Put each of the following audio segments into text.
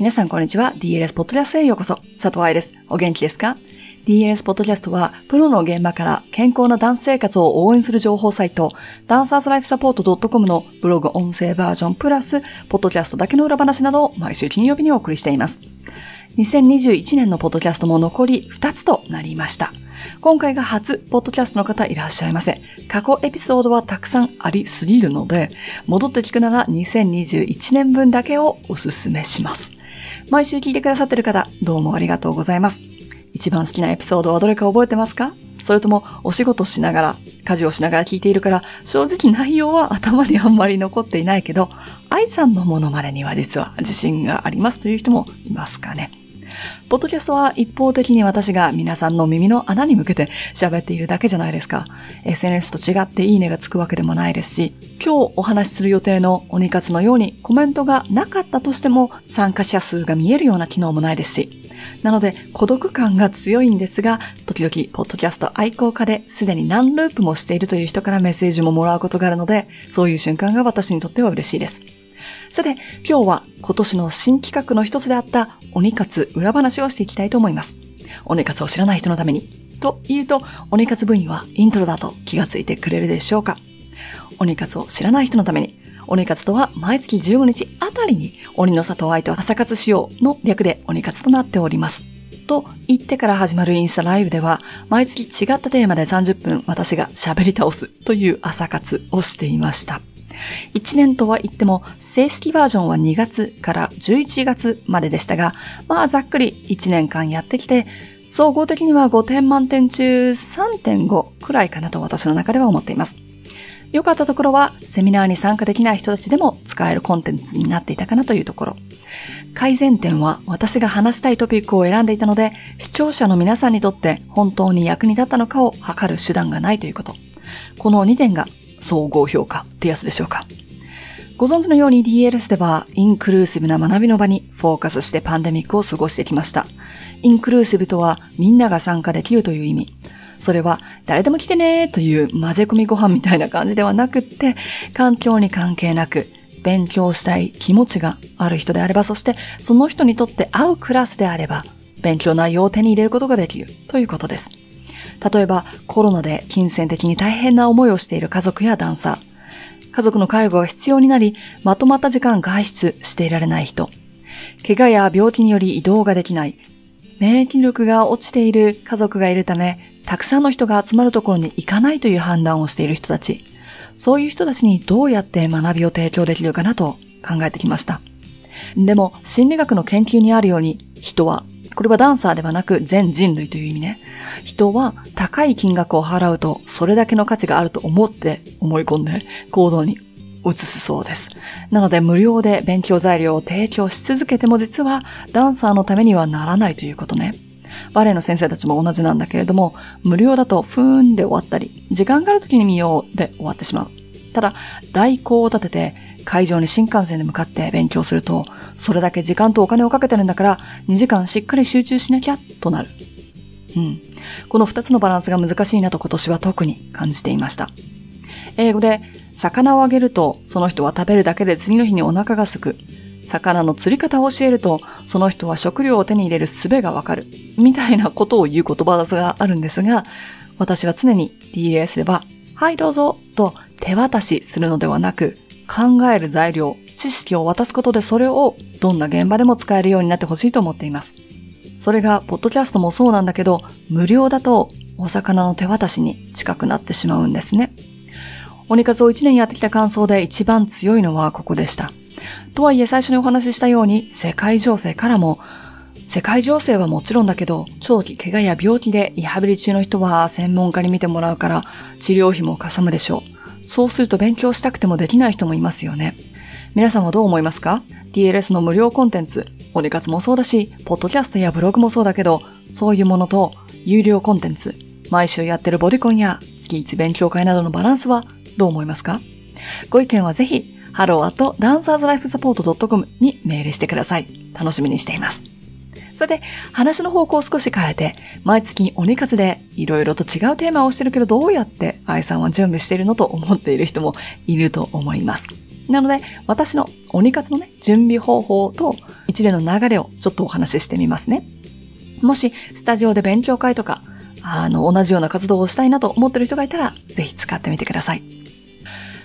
皆さんこんにちは。DLS ポッドキャストへようこそ。佐藤愛です。お元気ですか？DLS ポッドキャストは、プロの現場から健康なダンス生活を応援する情報サイト、ダンサーズライフサポート .com のブログ音声バージョンプラス、ポッドキャストだけの裏話などを毎週金曜日にお送りしています。2021年のポッドキャストも残り2つとなりました。今回が初、ポッドキャストの方いらっしゃいませ。過去エピソードはたくさんありすぎるので、戻って聞くなら2021年分だけをおすすめします。毎週聞いてくださってる方、どうもありがとうございます。一番好きなエピソードはどれか覚えてますか？それともお仕事しながら、家事をしながら聞いているから、正直内容は頭にあんまり残っていないけど、愛さんのものまねには実は自信がありますという人もいますかね？ポッドキャストは一方的に私が皆さんの耳の穴に向けて喋っているだけじゃないですか。SNS と違っていいねがつくわけでもないですし、今日お話しする予定の鬼活のようにコメントがなかったとしても参加者数が見えるような機能もないですし、なので、孤独感が強いんですが、時々、ポッドキャスト愛好家ですでに何ループもしているという人からメッセージももらうことがあるので、そういう瞬間が私にとっては嬉しいです。さて、今日は今年の新企画の一つであった鬼活裏話をしていきたいと思います。鬼活を知らない人のために。と言うと、鬼活部員はイントロだと気がついてくれるでしょうか鬼活を知らない人のために、鬼活とは毎月15日あたりに鬼の里愛と朝活しようの略で鬼活となっております。と言ってから始まるインスタライブでは、毎月違ったテーマで30分私が喋り倒すという朝活をしていました。1年とは言っても、正式バージョンは2月から11月まででしたが、まあざっくり1年間やってきて、総合的には5点満点中3.5くらいかなと私の中では思っています。良かったところは、セミナーに参加できない人たちでも使えるコンテンツになっていたかなというところ。改善点は私が話したいトピックを選んでいたので、視聴者の皆さんにとって本当に役に立ったのかを測る手段がないということ。この2点が総合評価ってやつでしょうか。ご存知のように DLS ではインクルーシブな学びの場にフォーカスしてパンデミックを過ごしてきました。インクルーシブとはみんなが参加できるという意味。それは誰でも来てねという混ぜ込みご飯みたいな感じではなくって、環境に関係なく勉強したい気持ちがある人であれば、そしてその人にとって合うクラスであれば、勉強内容を手に入れることができるということです。例えばコロナで金銭的に大変な思いをしている家族やダンサー、家族の介護が必要になり、まとまった時間外出していられない人、怪我や病気により移動ができない、免疫力が落ちている家族がいるため、たくさんの人が集まるところに行かないという判断をしている人たち、そういう人たちにどうやって学びを提供できるかなと考えてきました。でも、心理学の研究にあるように、人はこれはダンサーではなく全人類という意味ね。人は高い金額を払うとそれだけの価値があると思って思い込んで行動に移すそうです。なので無料で勉強材料を提供し続けても実はダンサーのためにはならないということね。バレエの先生たちも同じなんだけれども、無料だとふーんで終わったり、時間がある時に見ようで終わってしまう。ただ、代行を立てて会場に新幹線で向かって勉強すると、それだけ時間とお金をかけてるんだから、2時間しっかり集中しなきゃ、となる。うん。この2つのバランスが難しいなと今年は特に感じていました。英語で、魚をあげると、その人は食べるだけで次の日にお腹が空く。魚の釣り方を教えると、その人は食料を手に入れる術がわかる。みたいなことを言う言葉があるんですが、私は常に DAS では、はいどうぞと手渡しするのではなく、考える材料、知識を渡すことでそれをどんな現場でも使えるようになってほしいと思っています。それが、ポッドキャストもそうなんだけど、無料だとお魚の手渡しに近くなってしまうんですね。鬼活を1年やってきた感想で一番強いのはここでした。とはいえ最初にお話ししたように世界情勢からも世界情勢はもちろんだけど、長期怪我や病気でリハビリ中の人は専門家に見てもらうから治療費もかさむでしょう。そうすると勉強したくてもできない人もいますよね。皆さんはどう思いますか ?DLS の無料コンテンツ、オリ活もそうだし、ポッドキャストやブログもそうだけど、そういうものと有料コンテンツ、毎週やってるボディコンや月1勉強会などのバランスはどう思いますか？ご意見はぜひ、ハローアットダンサーズライフサポート .com にメールしてください。楽しみにしています。さて、話の方向を少し変えて、毎月鬼活でいろいろと違うテーマをしてるけどどうやって愛さんは準備しているのと思っている人もいると思います。なので、私の鬼活のね、準備方法と一連の流れをちょっとお話ししてみますね。もし、スタジオで勉強会とか、あの、同じような活動をしたいなと思っている人がいたら、ぜひ使ってみてください。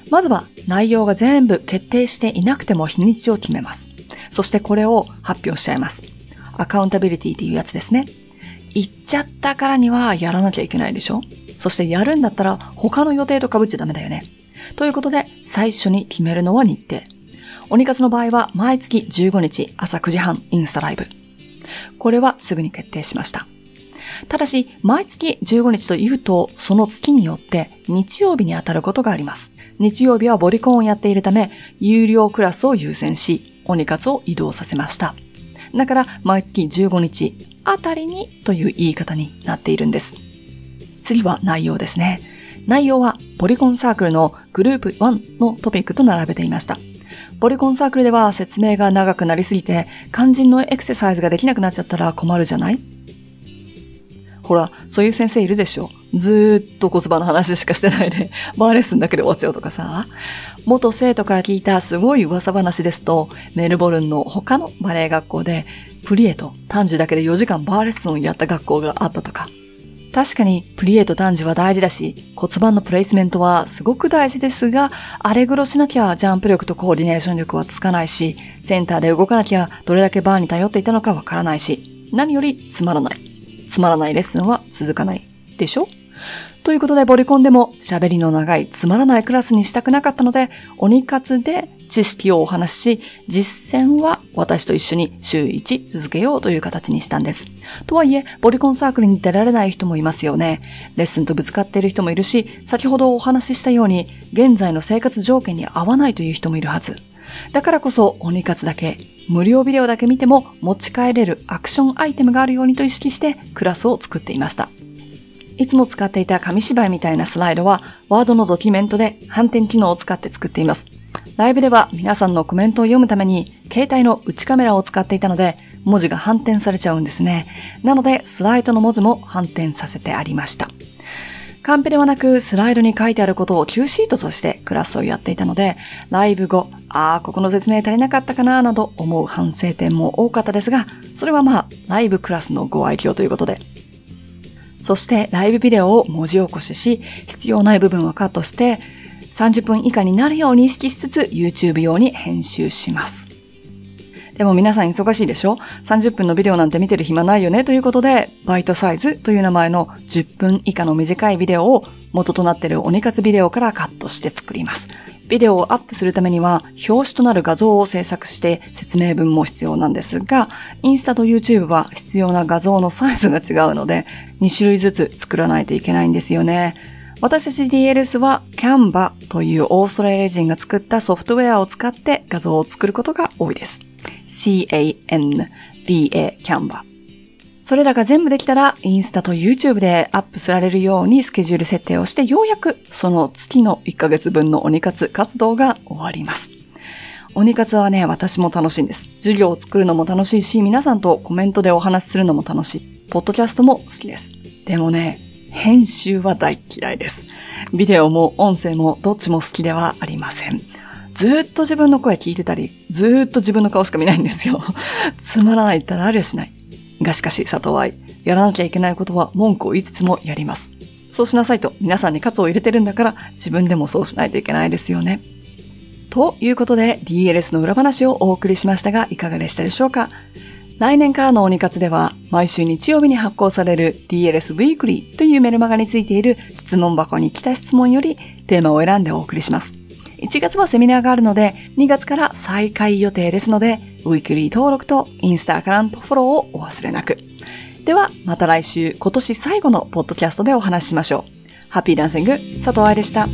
まずは、内容が全部決定していなくても日にちを決めます。そしてこれを発表しちゃいます。アカウンタビリティっていうやつですね。言っちゃったからにはやらなきゃいけないでしょ？そしてやるんだったら他の予定と被っちゃダメだよね。ということで、最初に決めるのは日程。鬼活の場合は毎月15日朝9時半インスタライブ。これはすぐに決定しました。ただし、毎月15日というと、その月によって日曜日に当たることがあります。日曜日はボディコンをやっているため、有料クラスを優先し、鬼活を移動させました。だから、毎月15日あたりにという言い方になっているんです。次は内容ですね。内容はポリコンサークルのグループ1のトピックと並べていました。ポリコンサークルでは説明が長くなりすぎて肝心のエクササイズができなくなっちゃったら困るじゃない？ほら、そういう先生いるでしょずーっと骨盤の話しかしてないで、バーレッスンだけで終わっちゃうとかさ。元生徒から聞いたすごい噂話ですと、メルボルンの他のバレエ学校で、プリエと単樹だけで4時間バーレッスンをやった学校があったとか。確かにプリエと単樹は大事だし、骨盤のプレイスメントはすごく大事ですが、あれ黒しなきゃジャンプ力とコーディネーション力はつかないし、センターで動かなきゃどれだけバーに頼っていたのかわからないし、何よりつまらない。つまらないレッスンは続かない。でしょ？ということでボリコンでも喋りの長いつまらないクラスにしたくなかったので、鬼活で知識をお話しし、実践は私と一緒に週1続けようという形にしたんです。とはいえ、ボリコンサークルに出られない人もいますよね。レッスンとぶつかっている人もいるし、先ほどお話ししたように、現在の生活条件に合わないという人もいるはず。だからこそ、鬼活だけ、無料ビデオだけ見ても持ち帰れるアクションアイテムがあるようにと意識してクラスを作っていました。いつも使っていた紙芝居みたいなスライドは、ワードのドキュメントで反転機能を使って作っています。ライブでは皆さんのコメントを読むために、携帯の内カメラを使っていたので、文字が反転されちゃうんですね。なので、スライドの文字も反転させてありました。カンペではなく、スライドに書いてあることを Q シートとしてクラスをやっていたので、ライブ後、ああ、ここの説明足りなかったかな、など思う反省点も多かったですが、それはまあ、ライブクラスのご愛嬌ということで、そしてライブビデオを文字起こしし、必要ない部分はカットして、30分以下になるように意識しつつ YouTube 用に編集します。でも皆さん忙しいでしょ ?30 分のビデオなんて見てる暇ないよね？ということで、バイトサイズという名前の10分以下の短いビデオを元となっている鬼活ビデオからカットして作ります。ビデオをアップするためには、表紙となる画像を制作して説明文も必要なんですが、インスタと YouTube は必要な画像のサイズが違うので、2種類ずつ作らないといけないんですよね。私たち DLS は Canva というオーストラリア人が作ったソフトウェアを使って画像を作ることが多いです。C-A-N-V-A Canva。それらが全部できたら、インスタと YouTube でアップされるようにスケジュール設定をして、ようやくその月の1ヶ月分の鬼活活動が終わります。鬼活はね、私も楽しいんです。授業を作るのも楽しいし、皆さんとコメントでお話しするのも楽しい。ポッドキャストも好きです。でもね、編集は大嫌いです。ビデオも音声もどっちも好きではありません。ずっと自分の声聞いてたり、ずっと自分の顔しか見ないんですよ。つまらないったらありゃしない。がしかし、佐藤愛、やらなきゃいけないことは文句を言いつつもやります。そうしなさいと皆さんに喝を入れてるんだから自分でもそうしないといけないですよね。ということで DLS の裏話をお送りしましたがいかがでしたでしょうか？来年からの鬼活では毎週日曜日に発行される DLS Weekly というメルマガについている質問箱に来た質問よりテーマを選んでお送りします。1月はセミナーがあるので2月から再開予定ですのでウィークリー登録とインスタアカウントフォローをお忘れなく。では、また来週、今年最後のポッドキャストでお話ししましょう。ハッピーダンシング、佐藤愛でした。